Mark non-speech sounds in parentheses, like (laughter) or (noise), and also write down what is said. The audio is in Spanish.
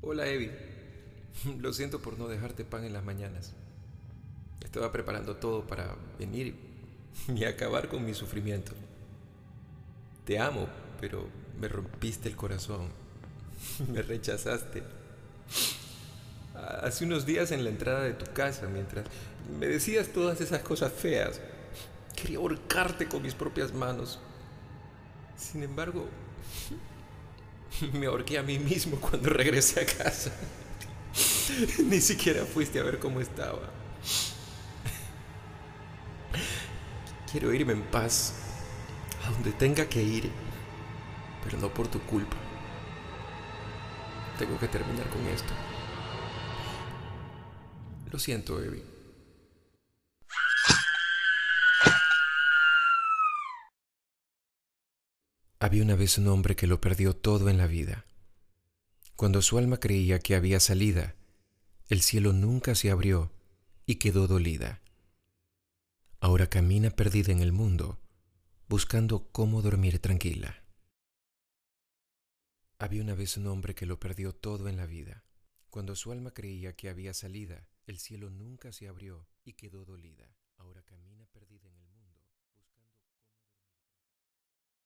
Hola, Evi. (laughs) Lo siento por no dejarte pan en las mañanas. Estaba preparando todo para venir y (laughs) acabar con mi sufrimiento. Te amo, pero me rompiste el corazón. (laughs) Me rechazaste. Hace unos días en la entrada de tu casa, mientras me decías todas esas cosas feas, quería ahorcarte con mis propias manos. Sin embargo, me ahorqué a mí mismo cuando regresé a casa. (laughs) Ni siquiera fuiste a ver cómo estaba. Quiero irme en paz, a donde tenga que ir, pero no por tu culpa. Tengo que terminar con esto. Lo siento, Evi. Había una vez un hombre que lo perdió todo en la vida. Cuando su alma creía que había salida, el cielo nunca se abrió y quedó dolida. Ahora camina perdida en el mundo, buscando cómo dormir tranquila. Había una vez un hombre que lo perdió todo en la vida. Cuando su alma creía que había salida, el cielo nunca se abrió y quedó dolida. Ahora camina